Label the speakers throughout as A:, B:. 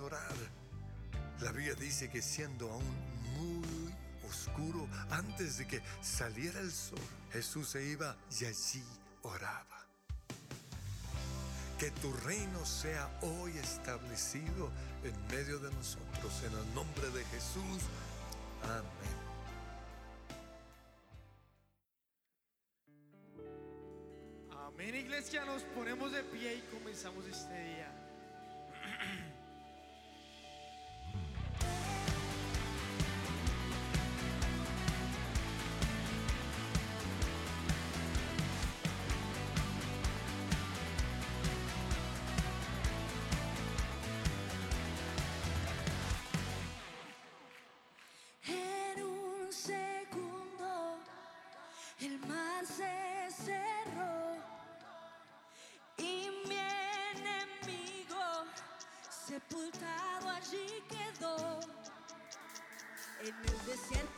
A: Orar. La Biblia dice que siendo aún muy oscuro, antes de que saliera el sol, Jesús se iba y allí oraba. Que tu reino sea hoy establecido en medio de nosotros, en el nombre de Jesús. Amén.
B: Amén, iglesia, nos ponemos de pie y comenzamos este día.
C: Christian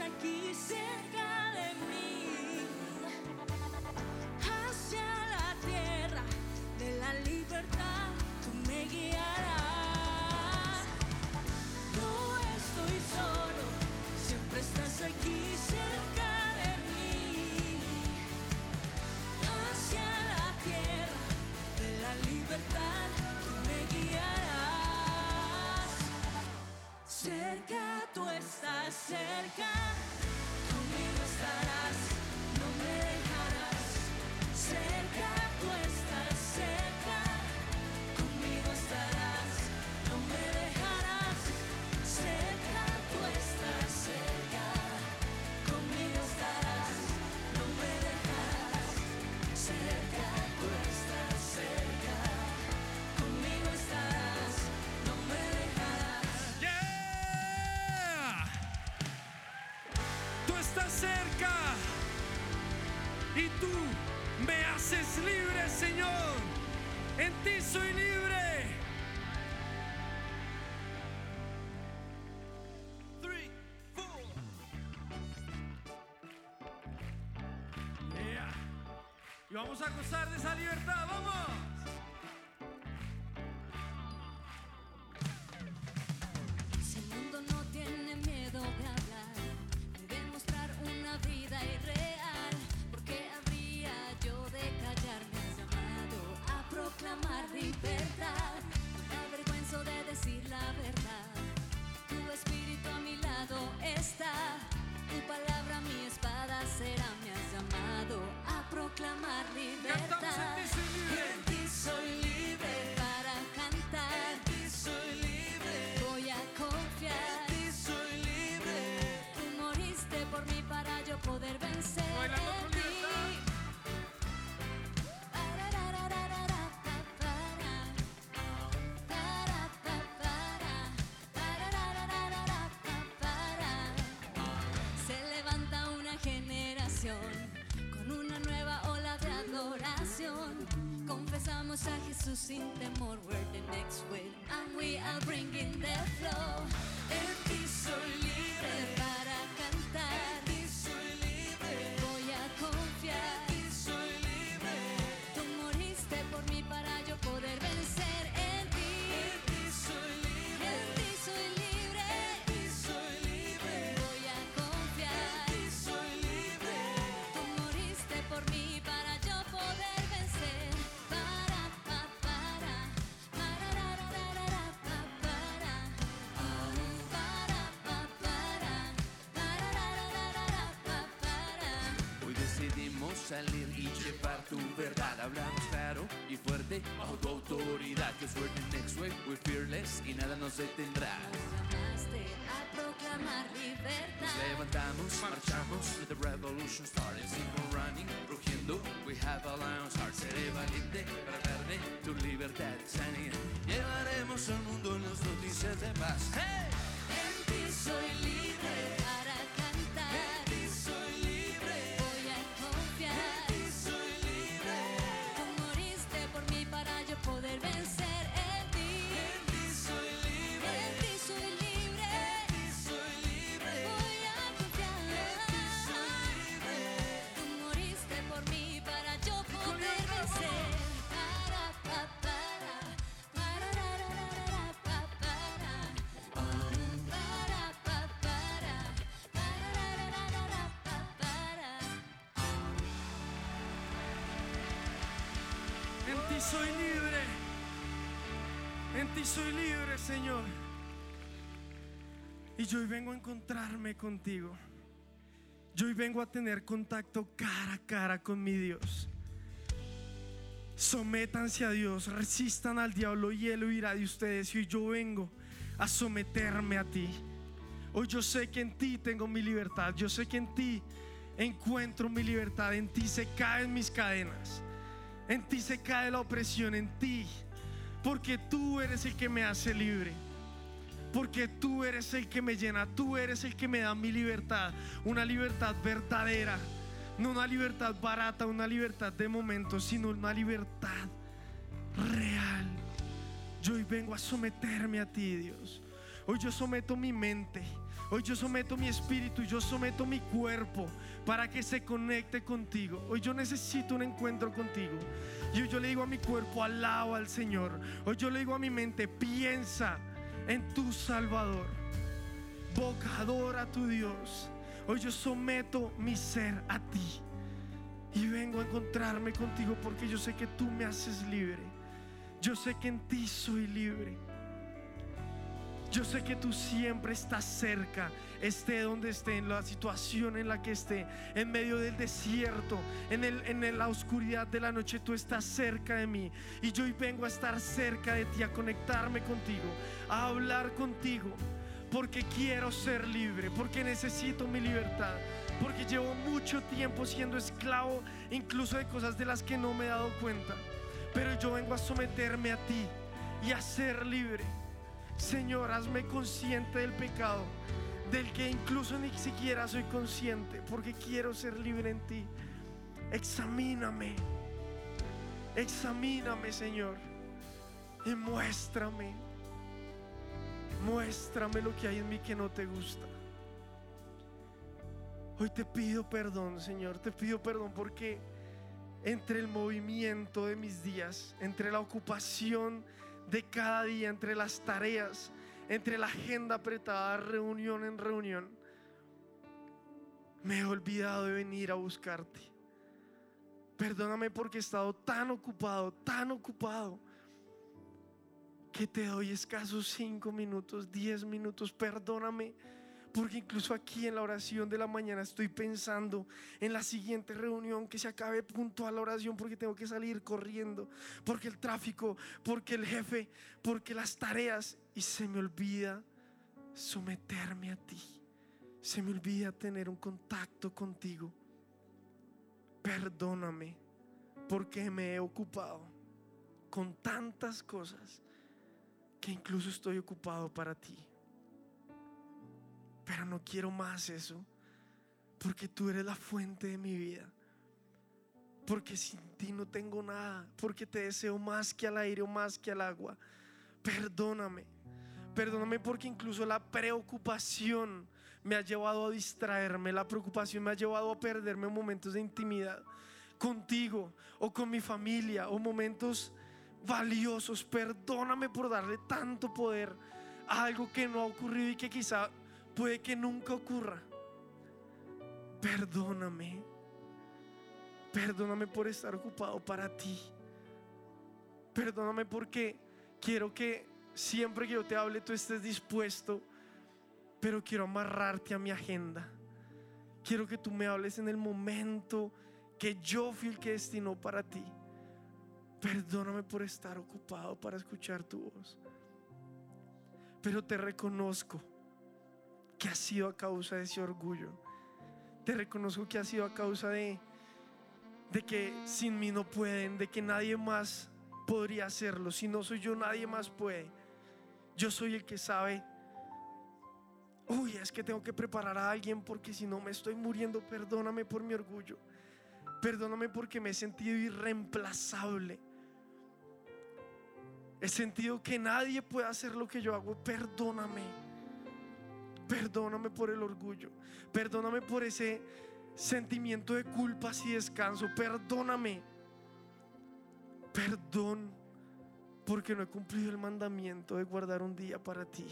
C: aqui. y tú me haces
D: libre, Señor. En ti soy libre. Y vamos a gozar de esa libertad.
E: Sin
F: salir y llevar tu verdad. Hablamos claro y fuerte bajo tu autoridad. Que suerte next wave, we're fearless y nada nos detendrá.
E: A proclamar
F: Nos
E: libertad.
F: levantamos, marchamos, let the revolution start. Sigo running, rugiendo, we have a lion's heart. Seré valiente para de tu libertad, sanidad. Llevaremos al mundo las noticias de paz. ¡Hey!
E: En ti soy libre yo
D: hoy vengo a encontrarme contigo. Yo hoy vengo a tener contacto cara a cara con mi Dios. Sométanse a Dios, resistan al diablo y él huirá de ustedes. Y hoy yo vengo a someterme a ti. Hoy yo sé que en ti tengo mi libertad. Yo sé que en ti encuentro mi libertad. En ti se caen mis cadenas. En ti se cae la opresión, en ti. Porque tú eres el que me hace libre. Porque tú eres el que me llena. Tú eres el que me da mi libertad. Una libertad verdadera. No una libertad barata, una libertad de momento, sino una libertad real. Yo hoy vengo a someterme a ti, Dios. Hoy yo someto mi mente. Hoy yo someto mi espíritu. Yo someto mi cuerpo para que se conecte contigo. Hoy yo necesito un encuentro contigo. Y hoy yo le digo a mi cuerpo, alaba al Señor. Hoy yo le digo a mi mente, piensa en tu Salvador. Boca, adora a tu Dios. Hoy yo someto mi ser a ti. Y vengo a encontrarme contigo porque yo sé que tú me haces libre. Yo sé que en ti soy libre. Yo sé que tú siempre estás cerca, esté donde esté, en la situación en la que esté, en medio del desierto, en, el, en la oscuridad de la noche, tú estás cerca de mí. Y yo hoy vengo a estar cerca de ti, a conectarme contigo, a hablar contigo, porque quiero ser libre, porque necesito mi libertad, porque llevo mucho tiempo siendo esclavo incluso de cosas de las que no me he dado cuenta. Pero yo vengo a someterme a ti y a ser libre. Señor, hazme consciente del pecado, del que incluso ni siquiera soy consciente, porque quiero ser libre en ti. Examíname, examíname, Señor, y muéstrame, muéstrame lo que hay en mí que no te gusta. Hoy te pido perdón, Señor, te pido perdón porque entre el movimiento de mis días, entre la ocupación de cada día, entre las tareas, entre la agenda apretada, reunión en reunión, me he olvidado de venir a buscarte. Perdóname porque he estado tan ocupado, tan ocupado, que te doy escasos cinco minutos, diez minutos. Perdóname porque incluso aquí en la oración de la mañana estoy pensando en la siguiente reunión que se acabe puntual la oración porque tengo que salir corriendo, porque el tráfico, porque el jefe, porque las tareas y se me olvida someterme a ti. Se me olvida tener un contacto contigo. Perdóname porque me he ocupado con tantas cosas que incluso estoy ocupado para ti. Pero no quiero más eso. Porque tú eres la fuente de mi vida. Porque sin ti no tengo nada. Porque te deseo más que al aire o más que al agua. Perdóname. Perdóname porque incluso la preocupación me ha llevado a distraerme. La preocupación me ha llevado a perderme en momentos de intimidad contigo o con mi familia o momentos valiosos. Perdóname por darle tanto poder a algo que no ha ocurrido y que quizá puede que nunca ocurra. Perdóname. Perdóname por estar ocupado para ti. Perdóname porque quiero que siempre que yo te hable tú estés dispuesto, pero quiero amarrarte a mi agenda. Quiero que tú me hables en el momento que yo fui el que destinó para ti. Perdóname por estar ocupado para escuchar tu voz. Pero te reconozco que ha sido a causa de ese orgullo. Te reconozco que ha sido a causa de, de que sin mí no pueden, de que nadie más podría hacerlo. Si no soy yo, nadie más puede. Yo soy el que sabe. Uy, es que tengo que preparar a alguien porque si no me estoy muriendo. Perdóname por mi orgullo. Perdóname porque me he sentido irreemplazable. He sentido que nadie puede hacer lo que yo hago. Perdóname. Perdóname por el orgullo. Perdóname por ese sentimiento de culpa y descanso. Perdóname. Perdón porque no he cumplido el mandamiento de guardar un día para ti.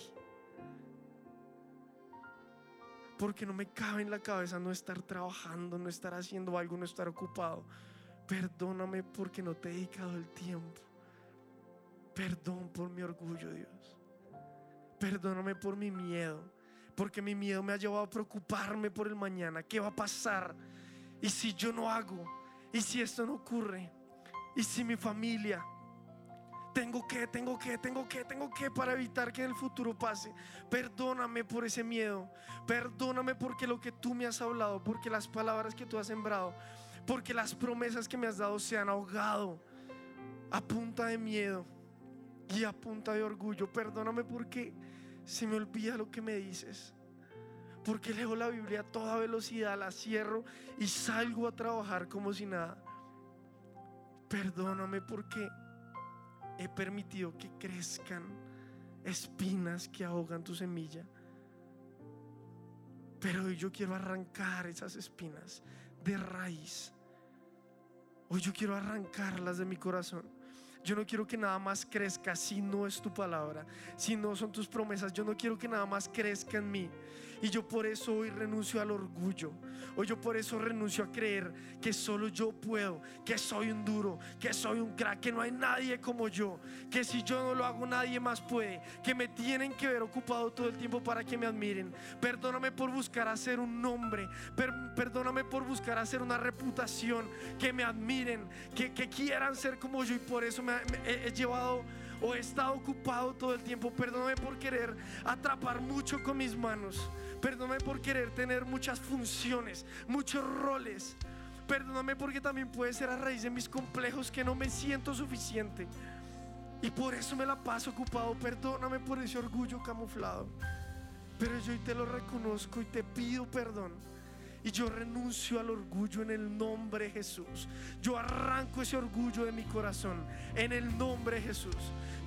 D: Porque no me cabe en la cabeza no estar trabajando, no estar haciendo algo, no estar ocupado. Perdóname porque no te he dedicado el tiempo. Perdón por mi orgullo, Dios. Perdóname por mi miedo. Porque mi miedo me ha llevado a preocuparme por el mañana. ¿Qué va a pasar? ¿Y si yo no hago? ¿Y si esto no ocurre? ¿Y si mi familia? Tengo que, tengo que, tengo que, tengo que para evitar que en el futuro pase. Perdóname por ese miedo. Perdóname porque lo que tú me has hablado, porque las palabras que tú has sembrado, porque las promesas que me has dado se han ahogado a punta de miedo y a punta de orgullo. Perdóname porque se me olvida lo que me dices. Porque leo la Biblia a toda velocidad, la cierro y salgo a trabajar como si nada. Perdóname porque he permitido que crezcan espinas que ahogan tu semilla. Pero hoy yo quiero arrancar esas espinas de raíz. Hoy yo quiero arrancarlas de mi corazón. Yo no quiero que nada más crezca si no es tu palabra, si no son tus promesas. Yo no quiero que nada más crezca en mí. Y yo por eso hoy renuncio al orgullo. Hoy yo por eso renuncio a creer que solo yo puedo, que soy un duro, que soy un crack, que no hay nadie como yo, que si yo no lo hago nadie más puede, que me tienen que ver ocupado todo el tiempo para que me admiren. Perdóname por buscar hacer un nombre, per- perdóname por buscar hacer una reputación, que me admiren, que, que quieran ser como yo y por eso me, me he- he llevado o he estado ocupado todo el tiempo. Perdóname por querer atrapar mucho con mis manos. Perdóname por querer tener muchas funciones, muchos roles. Perdóname porque también puede ser a raíz de mis complejos que no me siento suficiente. Y por eso me la paso ocupado. Perdóname por ese orgullo camuflado. Pero yo hoy te lo reconozco y te pido perdón. Y yo renuncio al orgullo en el nombre de Jesús. Yo arranco ese orgullo de mi corazón en el nombre de Jesús.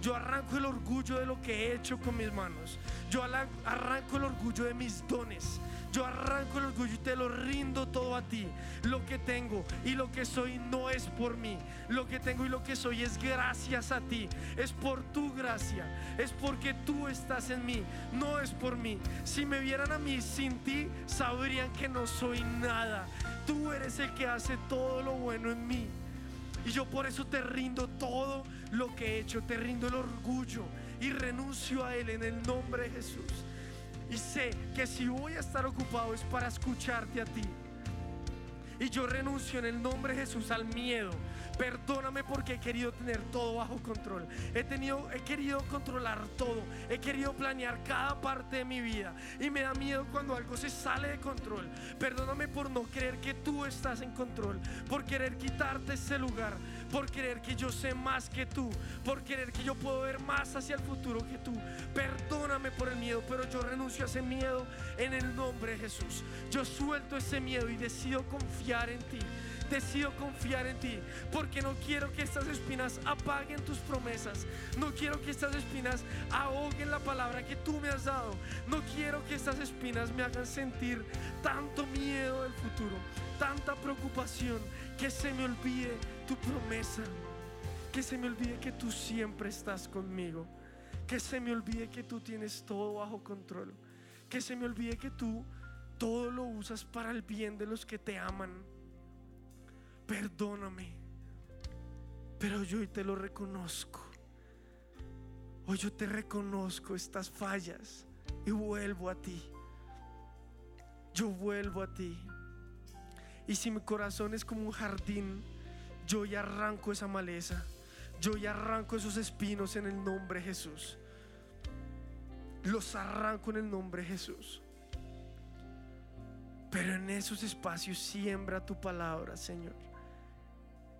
D: Yo arranco el orgullo de lo que he hecho con mis manos. Yo arranco el orgullo de mis dones. Yo arranco el orgullo y te lo rindo todo a ti. Lo que tengo y lo que soy no es por mí. Lo que tengo y lo que soy es gracias a ti. Es por tu gracia. Es porque tú estás en mí. No es por mí. Si me vieran a mí sin ti, sabrían que no soy nada. Tú eres el que hace todo lo bueno en mí. Y yo por eso te rindo todo lo que he hecho. Te rindo el orgullo y renuncio a él en el nombre de Jesús. Y sé que si voy a estar ocupado es para escucharte a ti. Y yo renuncio en el nombre de Jesús al miedo. Perdóname porque he querido tener todo bajo control. He tenido, he querido controlar todo. He querido planear cada parte de mi vida. Y me da miedo cuando algo se sale de control. Perdóname por no creer que tú estás en control. Por querer quitarte ese lugar. Por querer que yo sé más que tú. Por querer que yo puedo ver más hacia el futuro que tú. Perdóname por el miedo, pero yo renuncio a ese miedo en el nombre de Jesús. Yo suelto ese miedo y decido confiar en ti. Decido confiar en ti porque no quiero que estas espinas apaguen tus promesas. No quiero que estas espinas ahoguen la palabra que tú me has dado. No quiero que estas espinas me hagan sentir tanto miedo del futuro, tanta preocupación, que se me olvide tu promesa. Que se me olvide que tú siempre estás conmigo. Que se me olvide que tú tienes todo bajo control. Que se me olvide que tú todo lo usas para el bien de los que te aman. Perdóname. Pero yo hoy te lo reconozco. Hoy yo te reconozco estas fallas y vuelvo a ti. Yo vuelvo a ti. Y si mi corazón es como un jardín, yo ya arranco esa maleza. Yo ya arranco esos espinos en el nombre de Jesús. Los arranco en el nombre de Jesús. Pero en esos espacios siembra tu palabra, Señor.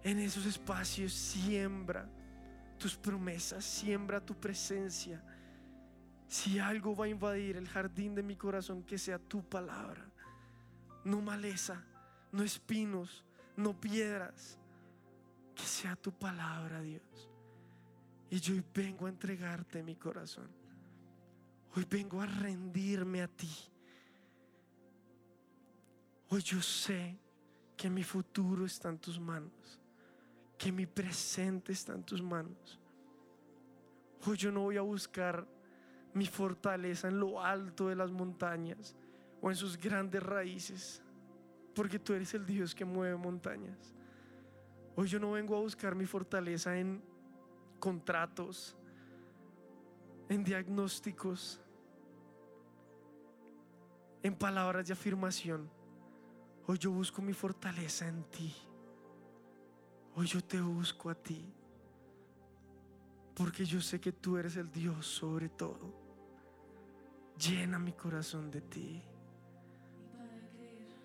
D: En esos espacios siembra tus promesas, siembra tu presencia. Si algo va a invadir el jardín de mi corazón, que sea tu palabra. No maleza, no espinos, no piedras. Que sea tu palabra, Dios. Y yo hoy vengo a entregarte mi corazón. Hoy vengo a rendirme a ti. Hoy yo sé que mi futuro está en tus manos, que mi presente está en tus manos. Hoy yo no voy a buscar mi fortaleza en lo alto de las montañas o en sus grandes raíces, porque tú eres el Dios que mueve montañas. Hoy yo no vengo a buscar mi fortaleza en contratos, en diagnósticos, en palabras de afirmación. Hoy yo busco mi fortaleza en ti. Hoy yo te busco a ti. Porque yo sé que tú eres el Dios sobre todo. Llena mi corazón de ti.
C: Para creer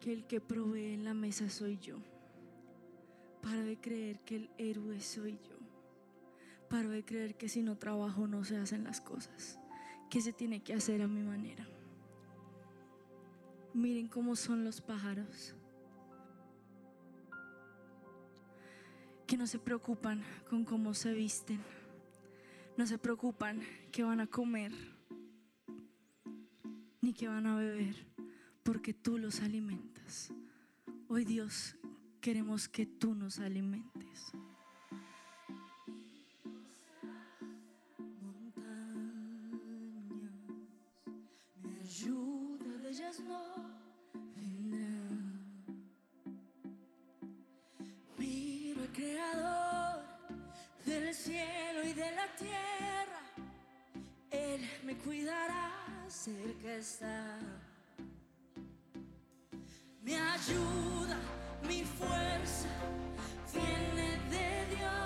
C: que el que provee en la mesa soy yo. Para de creer que el héroe soy yo. Para de creer que si no trabajo no se hacen las cosas. Que se tiene que hacer a mi manera. Miren cómo son los pájaros. Que no se preocupan con cómo se visten. No se preocupan que van a comer. Ni que van a beber. Porque tú los alimentas. Hoy Dios queremos que tú nos alimentes. Cerca está. Ayuda, mi fuerza viene de Dios.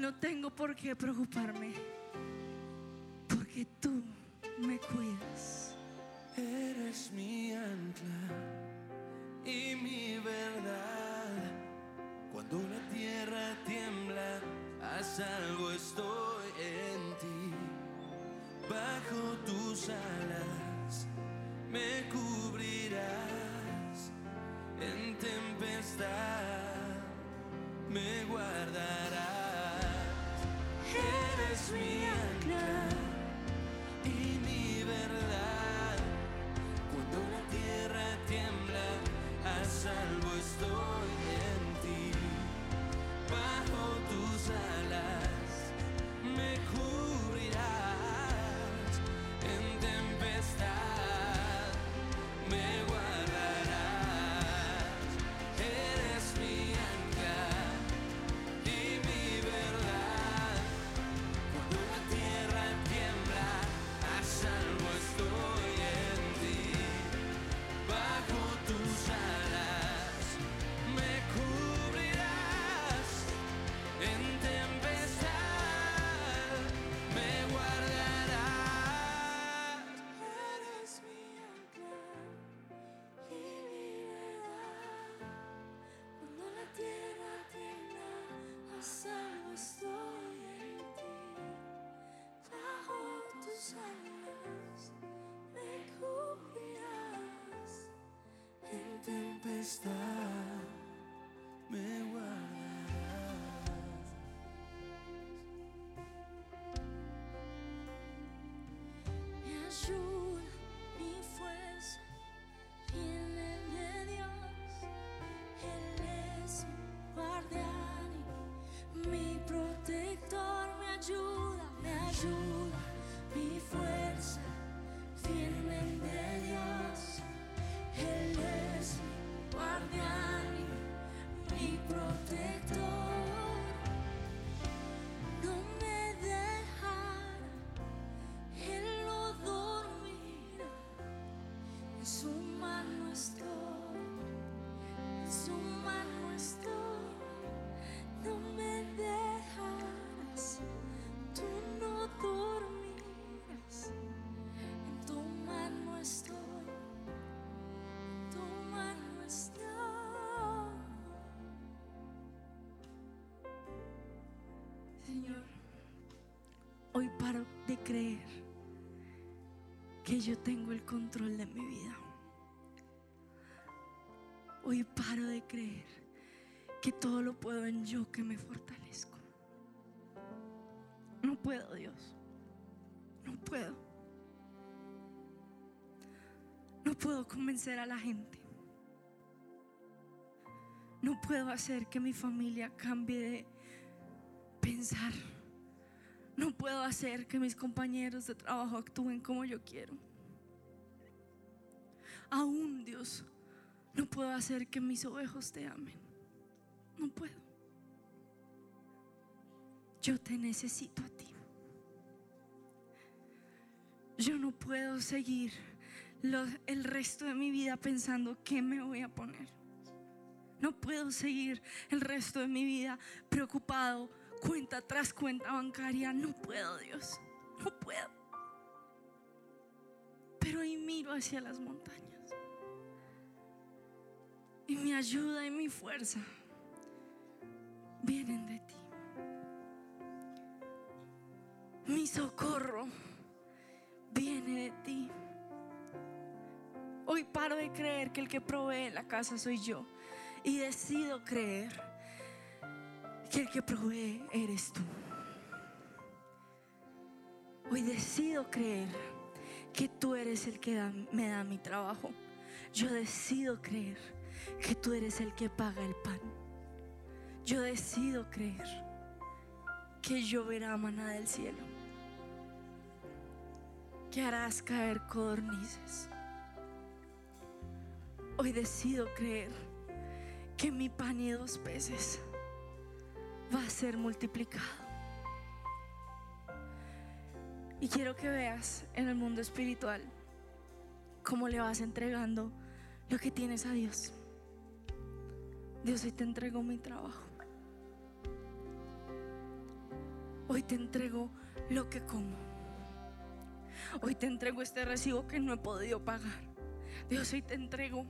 C: No tengo por qué preocuparme,
G: tempestad
C: creer que yo tengo el control de mi vida. Hoy paro de creer que todo lo puedo en yo que me fortalezco. No puedo, Dios. No puedo. No puedo convencer a la gente. No puedo hacer que mi familia cambie de pensar. No puedo hacer que mis compañeros de trabajo actúen como yo quiero. Aún Dios, no puedo hacer que mis ovejos te amen. No puedo. Yo te necesito a ti. Yo no puedo seguir lo- el resto de mi vida pensando qué me voy a poner. No puedo seguir el resto de mi vida preocupado cuenta tras cuenta bancaria. No puedo, Dios. No puedo. Pero ahí miro hacia las montañas. Y mi ayuda y mi fuerza vienen de ti. Mi socorro viene de ti. Hoy paro de creer que el que provee la casa soy yo. Y decido creer que el que provee eres tú. Hoy decido creer que tú eres el que me da mi trabajo. Yo decido creer que tú eres el que paga el pan. Yo decido creer que lloverá maná del cielo. Que harás caer codornices. Hoy decido creer que mi pan y dos peces va a ser multiplicado. Y quiero que veas en el mundo espiritual cómo le vas entregando lo que tienes a Dios. Dios, hoy te entrego mi trabajo. Hoy te entrego lo que como. Hoy te entrego este recibo que no he podido pagar. Dios, hoy te entrego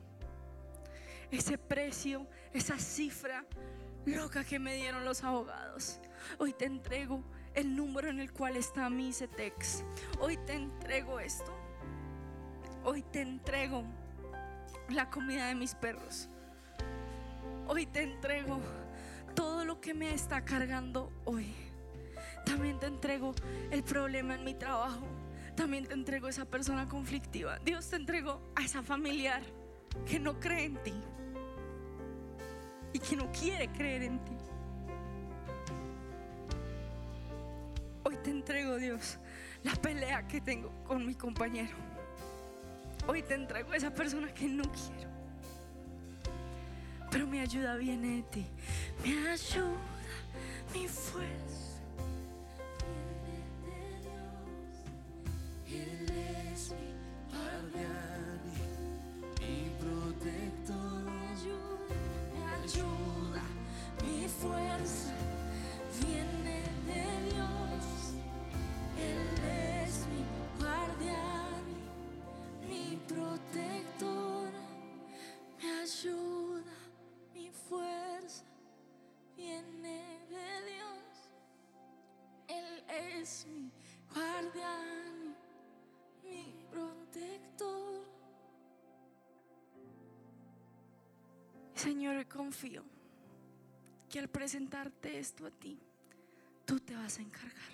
C: ese precio, esa cifra loca que me dieron los abogados. Hoy te entrego el número en el cual está mi CETEX. Hoy te entrego esto. Hoy te entrego la comida de mis perros. Hoy te entrego todo lo que me está cargando hoy. También te entrego el problema en mi trabajo. También te entrego esa persona conflictiva. Dios te entrego a esa familiar que no cree en ti y que no quiere creer en ti. Hoy te entrego, Dios, la pelea que tengo con mi compañero. Hoy te entrego a esa persona que no quiero. Pero mi ayuda viene de ti. Mi ayuda, mi fuerza. Señor, confío que al presentarte esto a ti, tú te vas a encargar.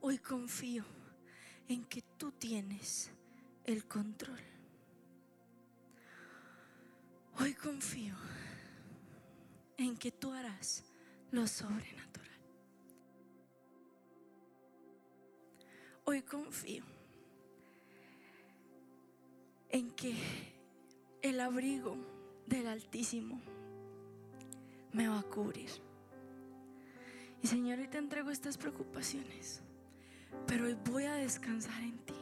C: Hoy confío en que tú tienes el control. Hoy confío en que tú harás lo sobrenatural. Hoy confío en que el abrigo del Altísimo me va a cubrir. Y Señor, hoy te entrego estas preocupaciones, pero hoy voy a descansar en ti.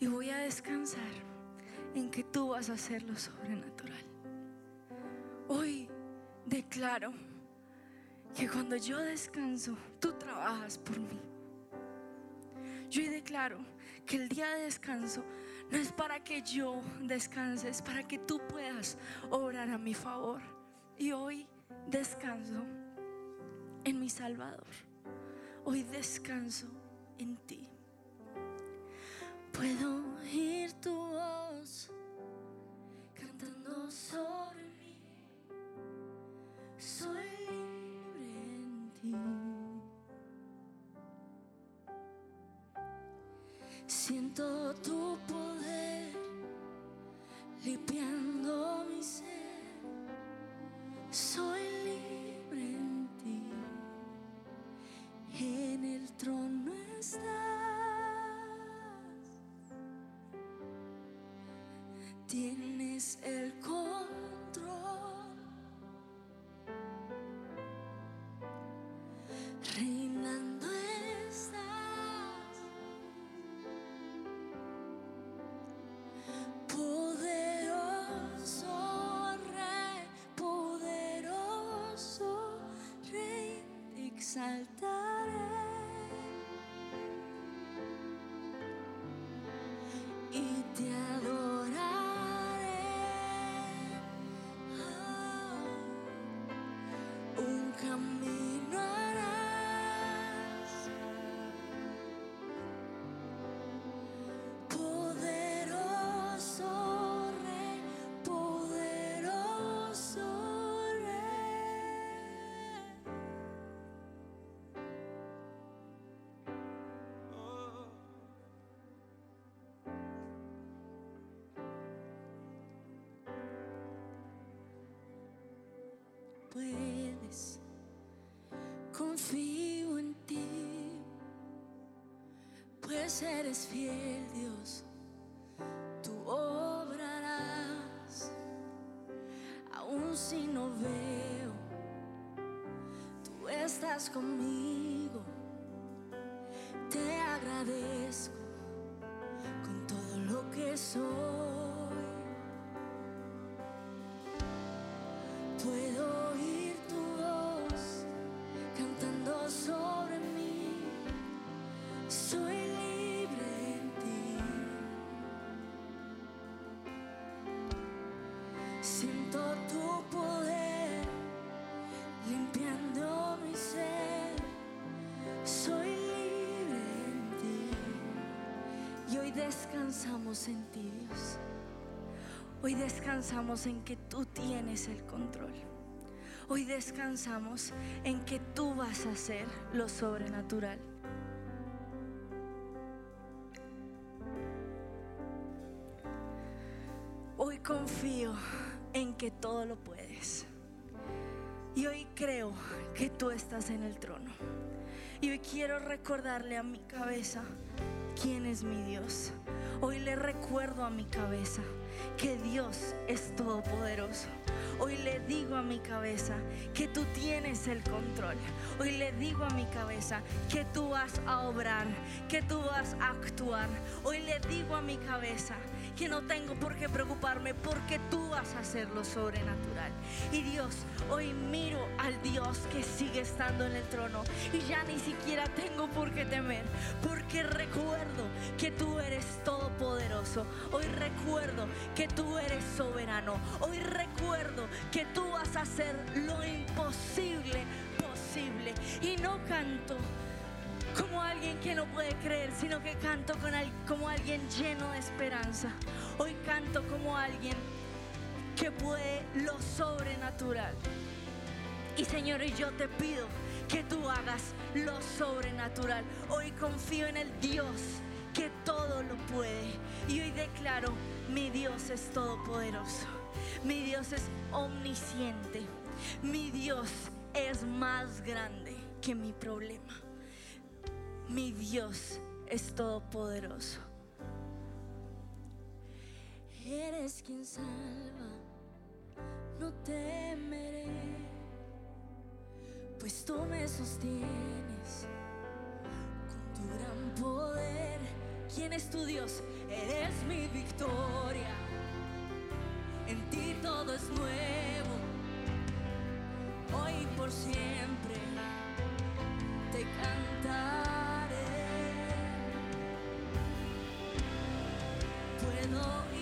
C: Y voy a descansar en que tú vas a hacer lo sobrenatural. Hoy declaro que cuando yo descanso, tú trabajas por mí. Yo hoy declaro que el día de descanso no es para que yo descanse, es para que tú puedas obrar a mi favor. Y hoy descanso en mi Salvador. Hoy descanso en ti.
G: Puedo oír tu voz cantando sobre mí. Soy Confío en ti, pues eres fiel, Dios. Tú obrarás, aun si no veo. Tú estás conmigo. Te agradezco con todo lo que soy.
C: Puedo descansamos en ti, Dios. Hoy descansamos en que tú tienes el control. Hoy descansamos en que tú vas a hacer lo sobrenatural. Hoy confío en que todo lo puedes. Y hoy creo que tú estás en el trono. Y hoy quiero recordarle a mi cabeza quién es mi Dios. Hoy le recuerdo a mi cabeza que Dios es todopoderoso. Hoy le digo a mi cabeza que tú tienes el control. Hoy le digo a mi cabeza que tú vas a obrar, que tú vas a actuar. Hoy le digo a mi cabeza que no tengo por qué preocuparme porque tú vas a hacer lo sobrenatural. Y Dios, hoy miro al Dios que sigue estando en el trono y ya ni siquiera tengo por qué temer porque recuerdo que tú eres todopoderoso. Hoy recuerdo que tú eres soberano. Hoy recuerdo que tú vas a hacer lo imposible posible. Y no canto como alguien que no puede creer, sino que canto con al- como alguien lleno de esperanza. Hoy canto como alguien que puede lo sobrenatural. Y Señor, yo te pido que tú hagas lo sobrenatural. Hoy confío en el Dios que todo lo puede. Y hoy declaro, mi Dios es todopoderoso. Mi Dios es omnisciente. Mi Dios es más grande que mi problema. Mi Dios es todopoderoso. Eres quien salva, no temeré, pues tú me sostienes con tu gran poder. ¿Quién es tu Dios? Eres mi victoria. En ti todo es nuevo, hoy por siempre te cantaré. 声の色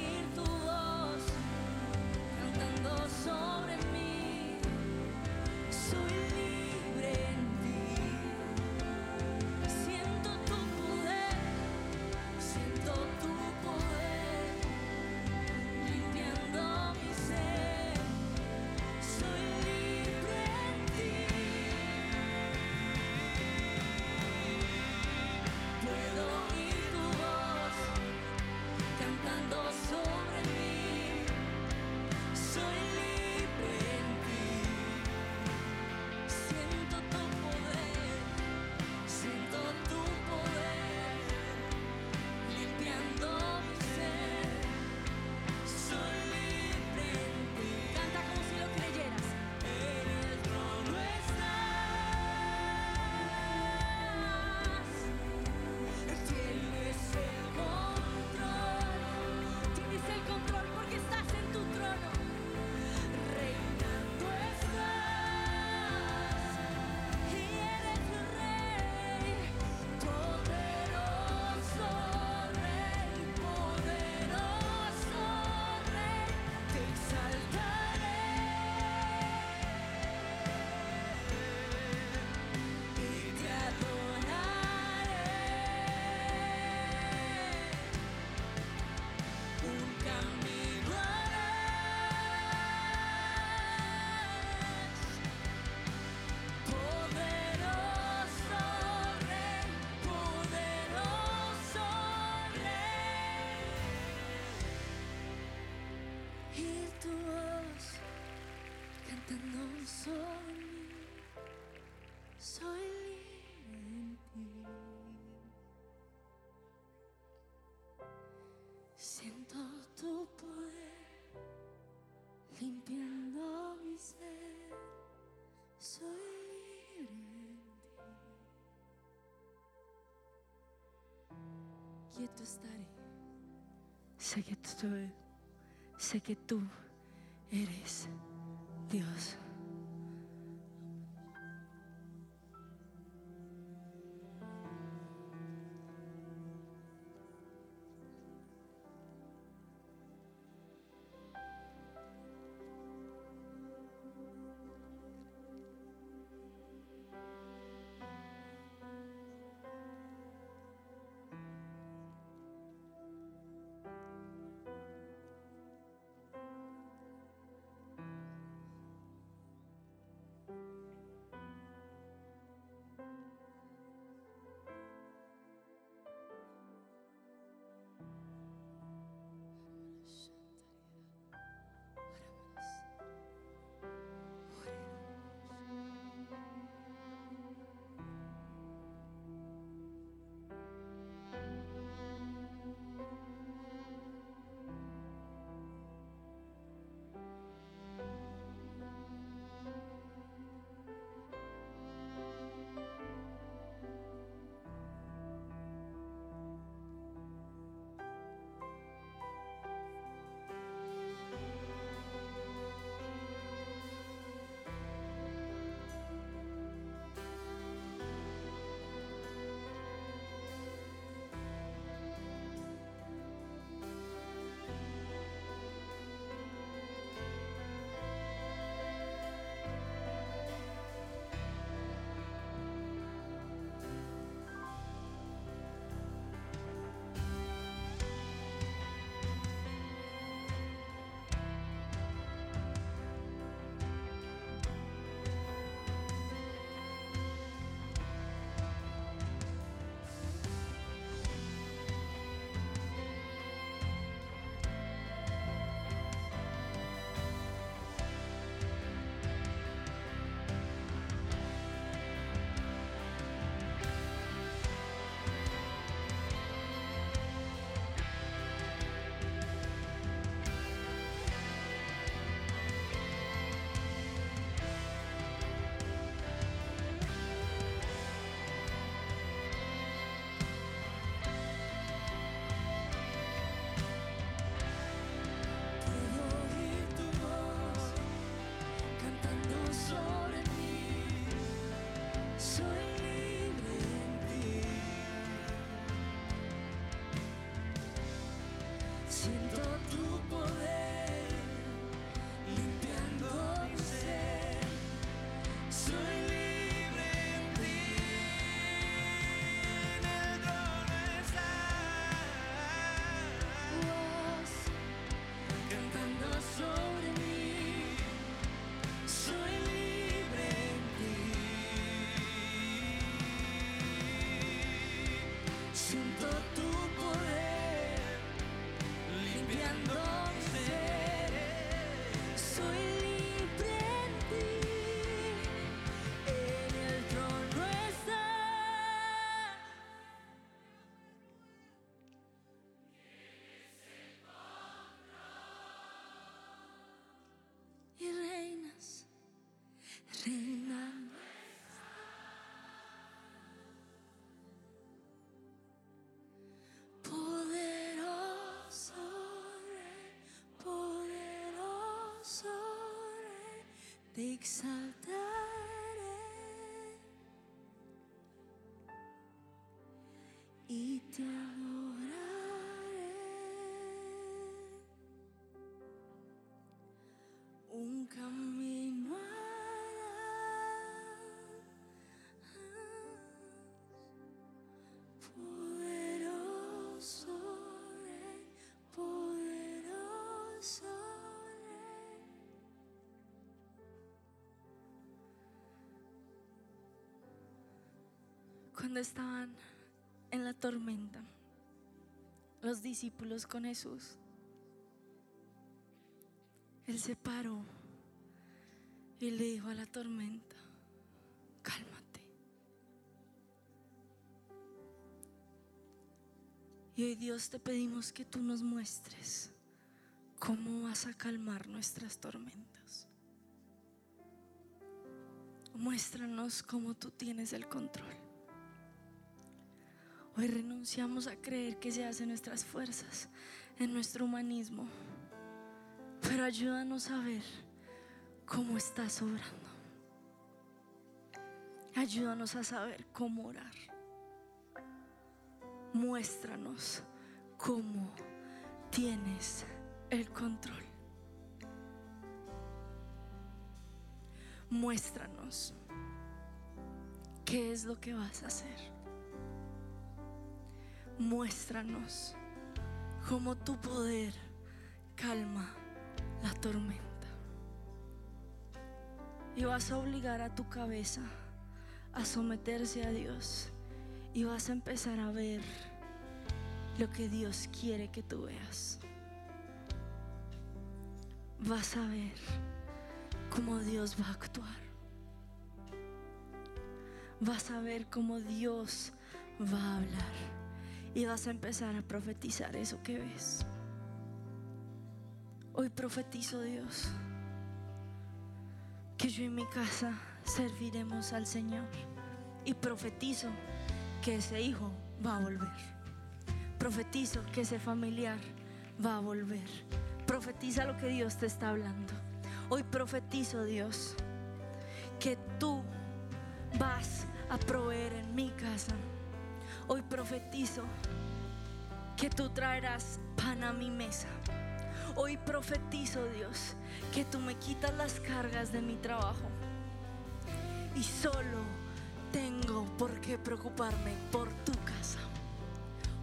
C: Quieto estaré. Sé que tú, sé que tú eres Dios.
H: Reinando. Poderoso Rey, poderoso Rey, te exaltaré
C: Cuando estaban en la tormenta, los discípulos con Jesús, Él se paró y le dijo a la tormenta, cálmate. Y hoy Dios te pedimos que tú nos muestres cómo vas a calmar nuestras tormentas. Muéstranos cómo tú tienes el control. Hoy renunciamos a creer que se hace en nuestras fuerzas, en nuestro humanismo. Pero ayúdanos a ver cómo estás obrando. Ayúdanos a saber cómo orar. Muéstranos cómo tienes el control. Muéstranos qué es lo que vas a hacer. Muéstranos cómo tu poder calma la tormenta. Y vas a obligar a tu cabeza a someterse a Dios. Y vas a empezar a ver lo que Dios quiere que tú veas. Vas a ver cómo Dios va a actuar. Vas a ver cómo Dios va a hablar. Y vas a empezar a profetizar eso que ves. Hoy profetizo Dios que yo en mi casa serviremos al Señor. Y profetizo que ese hijo va a volver. Profetizo que ese familiar va a volver. Profetiza lo que Dios te está hablando. Hoy profetizo, Dios, que tú vas a proveer en mi casa. Hoy profetizo que tú traerás pan a mi mesa. Hoy profetizo, Dios, que tú me quitas las cargas de mi trabajo. Y solo tengo por qué preocuparme por tu casa.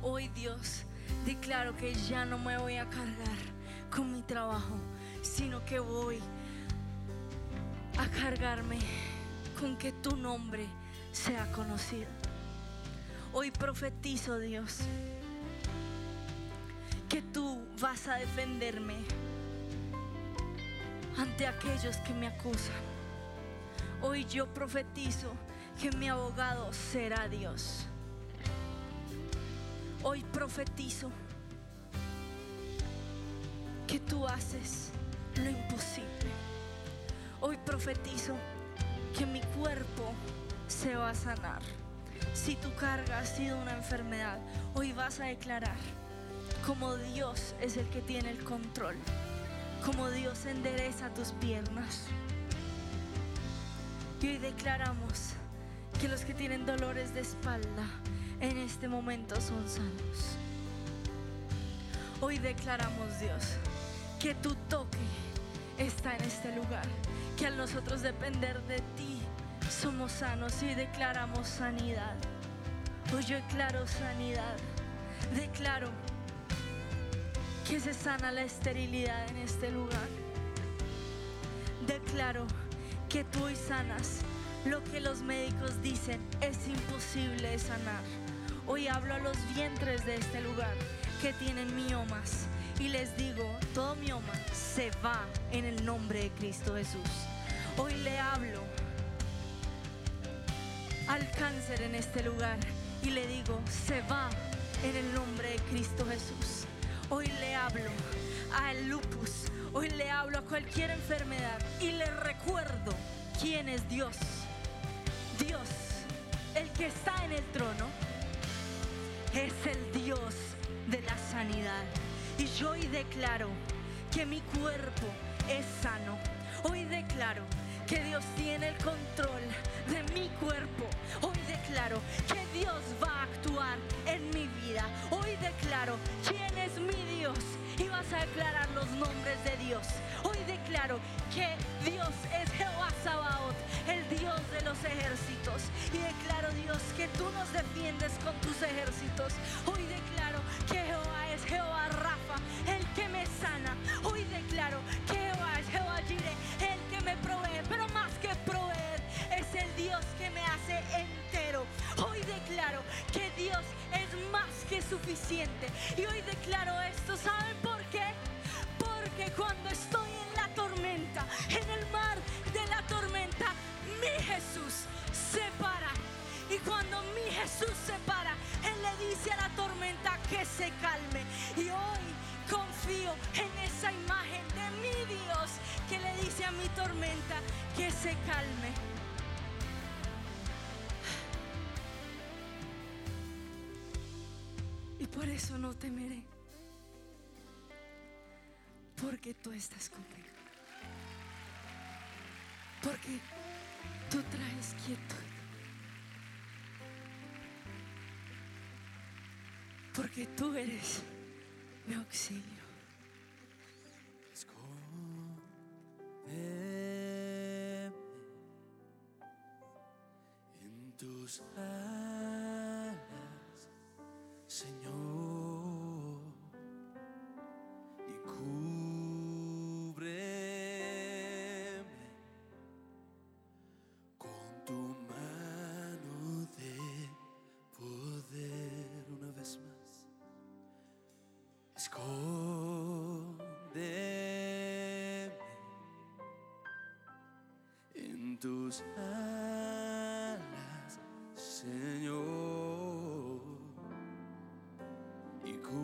C: Hoy, Dios, declaro que ya no me voy a cargar con mi trabajo, sino que voy a cargarme con que tu nombre sea conocido. Hoy profetizo, Dios, que tú vas a defenderme ante aquellos que me acusan. Hoy yo profetizo que mi abogado será Dios. Hoy profetizo que tú haces lo imposible. Hoy profetizo que mi cuerpo se va a sanar. Si tu carga ha sido una enfermedad, hoy vas a declarar como Dios es el que tiene el control, como Dios endereza tus piernas. Y hoy declaramos que los que tienen dolores de espalda en este momento son sanos. Hoy declaramos, Dios, que tu toque está en este lugar, que al nosotros depender de ti somos sanos y declaramos sanidad. Hoy yo declaro sanidad, declaro que se sana la esterilidad en este lugar. Declaro que tú hoy sanas lo que los médicos dicen es imposible sanar. Hoy hablo a los vientres de este lugar que tienen miomas y les digo, todo mioma se va en el nombre de Cristo Jesús. Hoy le hablo al cáncer en este lugar y le digo, se va en el nombre de Cristo Jesús. Hoy le hablo al lupus, hoy le hablo a cualquier enfermedad y le recuerdo quién es Dios. Dios, el que está en el trono, es el Dios de la sanidad. Y yo hoy declaro que mi cuerpo es sano. Hoy declaro que Dios tiene el control de mi cuerpo. Hoy declaro que Dios va a actuar en mi vida. Hoy declaro quién es mi Dios y vas a declarar los nombres de Dios. Hoy declaro que Dios es Jehová Sabaoth, el Dios de los ejércitos. Y declaro Dios que tú nos defiendes con tus ejércitos. Hoy declaro que Jehová es Jehová Rafa, el que me sana. Hoy declaro que Jehová Hoy declaro que Dios es más que suficiente. Y hoy declaro esto, ¿saben por qué? Porque cuando estoy en la tormenta, en el mar de la tormenta, mi Jesús se para. Y cuando mi Jesús se para, Él le dice a la tormenta que se calme. Y hoy confío en esa imagen de mi Dios que le dice a mi tormenta que se calme. Y por eso no temeré. Porque tú estás conmigo.
I: Porque tú traes quietud. Porque tú eres mi auxilio.
G: Tus alas, Señor, y cúbreme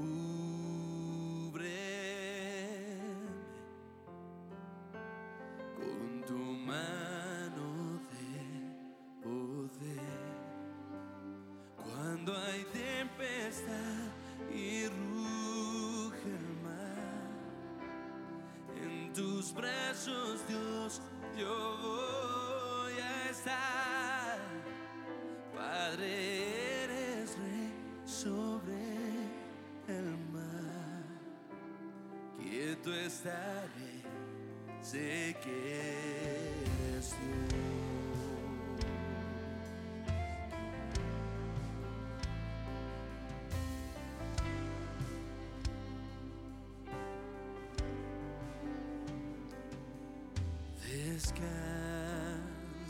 G: con tu mano de poder. Cuando hay tempestad y ruge el mar, en tus brazos, Dios, yo voy a estar. Padre, eres rey sobre el mar. Quieto estaré, sé que eres Dios.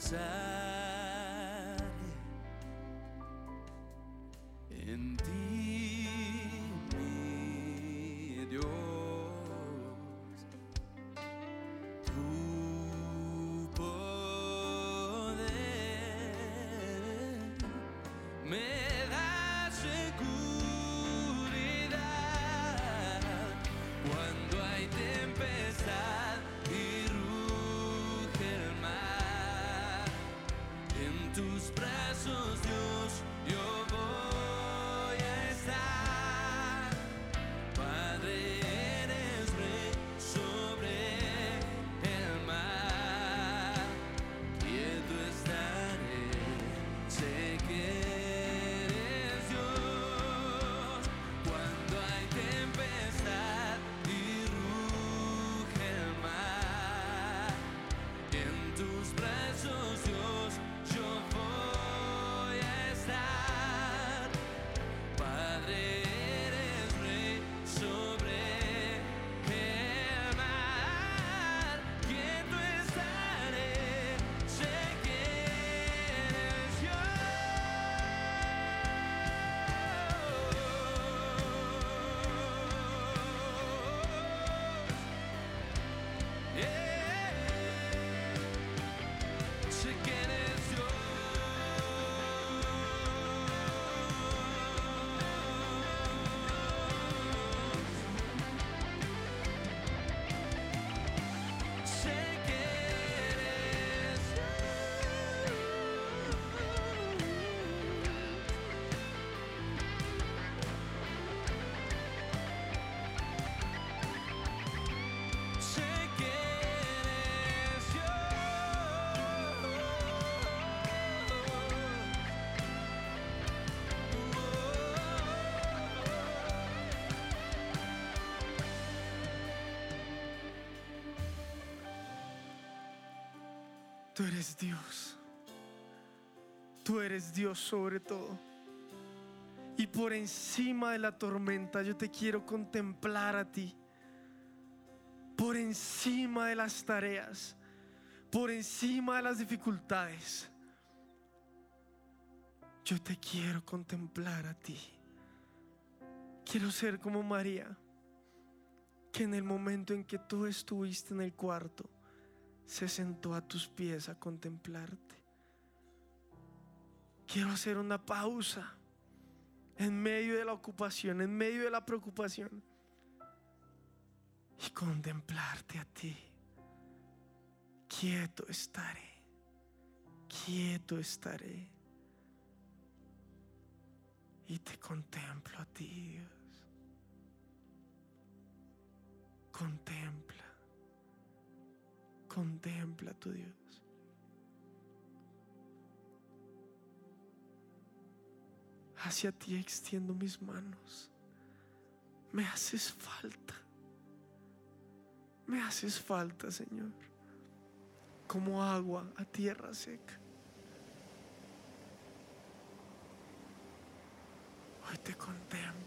G: inside.
D: Tú eres Dios. Tú eres Dios sobre todo. Y por encima de la tormenta yo te quiero contemplar a ti. Por encima de las tareas. Por encima de las dificultades. Yo te quiero contemplar a ti. Quiero ser como María, que en el momento en que tú estuviste en el cuarto, se sentó a tus pies a contemplarte. Quiero hacer una pausa en medio de la ocupación, en medio de la preocupación y contemplarte a ti. Quieto estaré, quieto estaré y te contemplo a ti, Dios. Contempla. Contempla a tu Dios. Hacia ti extiendo mis manos. Me haces falta. Me haces falta, Señor. Como agua a tierra seca. Hoy te contemplo.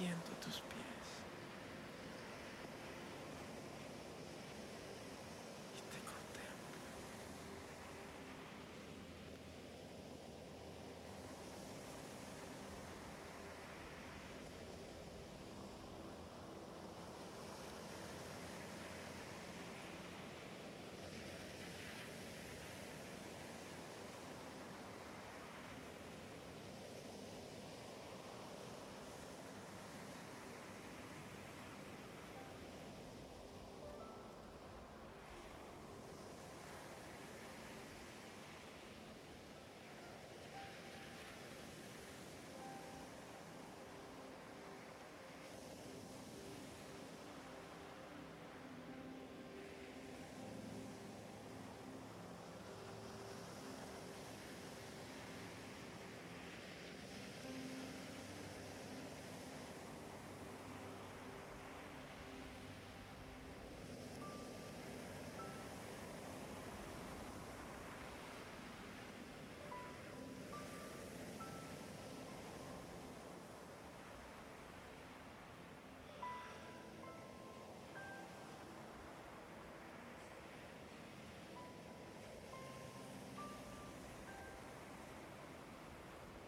D: A tus pies. Y te contemplo.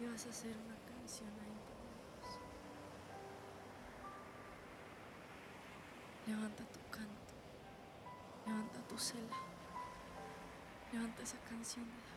I: Y vas a hacer una canción ahí para. Levanta tu canto. Levanta tu cela. Levanta esa canción de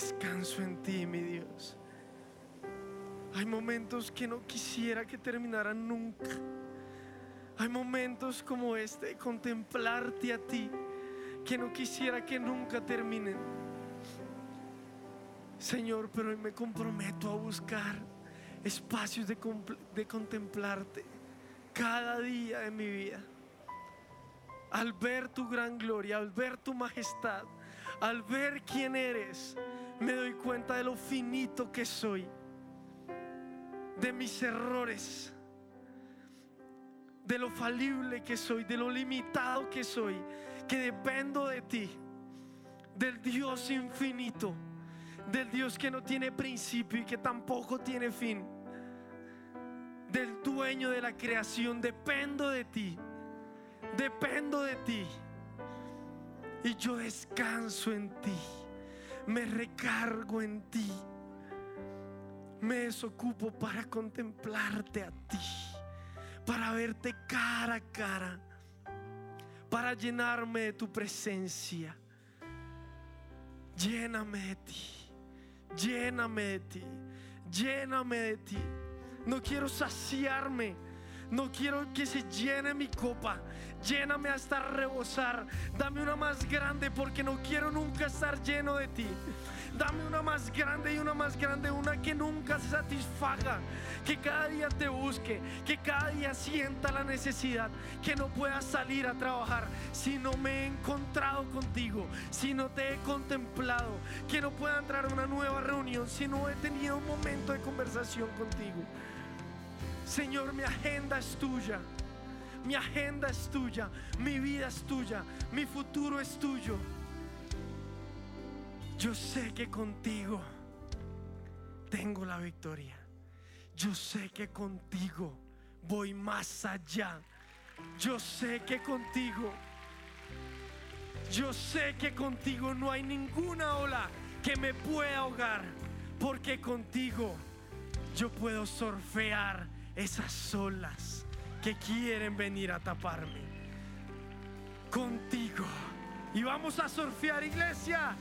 D: Descanso en ti, mi Dios. Hay momentos que no quisiera que terminaran nunca. Hay momentos como este de contemplarte a ti que no quisiera que nunca terminen. Señor, pero hoy me comprometo a buscar espacios de, de contemplarte cada día de mi vida. Al ver tu gran gloria, al ver tu majestad, al ver quién eres, me doy cuenta de lo finito que soy, de mis errores, de lo falible que soy, de lo limitado que soy, que dependo de ti, del Dios infinito, del Dios que no tiene principio y que tampoco tiene fin, del dueño de la creación, dependo de ti, dependo de ti. Y yo descanso en ti, me recargo en ti.
G: me desocupo para contemplarte a ti, para verte cara a cara, para llenarme de tu presencia. Lléname de ti, lléname de ti, lléname de ti. No quiero saciarme, no quiero que se llene mi copa. Lléname hasta rebosar. Dame una más grande porque no quiero nunca estar lleno de ti. Dame una más grande y una más grande, una que nunca se satisfaga, que cada día te busque, que cada día sienta la necesidad, que no pueda salir a trabajar si no me he encontrado contigo, si no te he contemplado, que no pueda entrar a una nueva reunión si no he tenido un momento de conversación contigo. Señor, mi agenda es tuya. Mi agenda es tuya, mi vida es tuya, mi futuro es tuyo. Yo sé que contigo tengo la victoria. Yo sé que contigo voy más allá. Yo sé que contigo, yo sé que contigo no hay ninguna ola que me pueda ahogar. Porque contigo yo puedo surfear esas olas que quieren venir a taparme. Contigo. Y vamos a surfear, iglesia.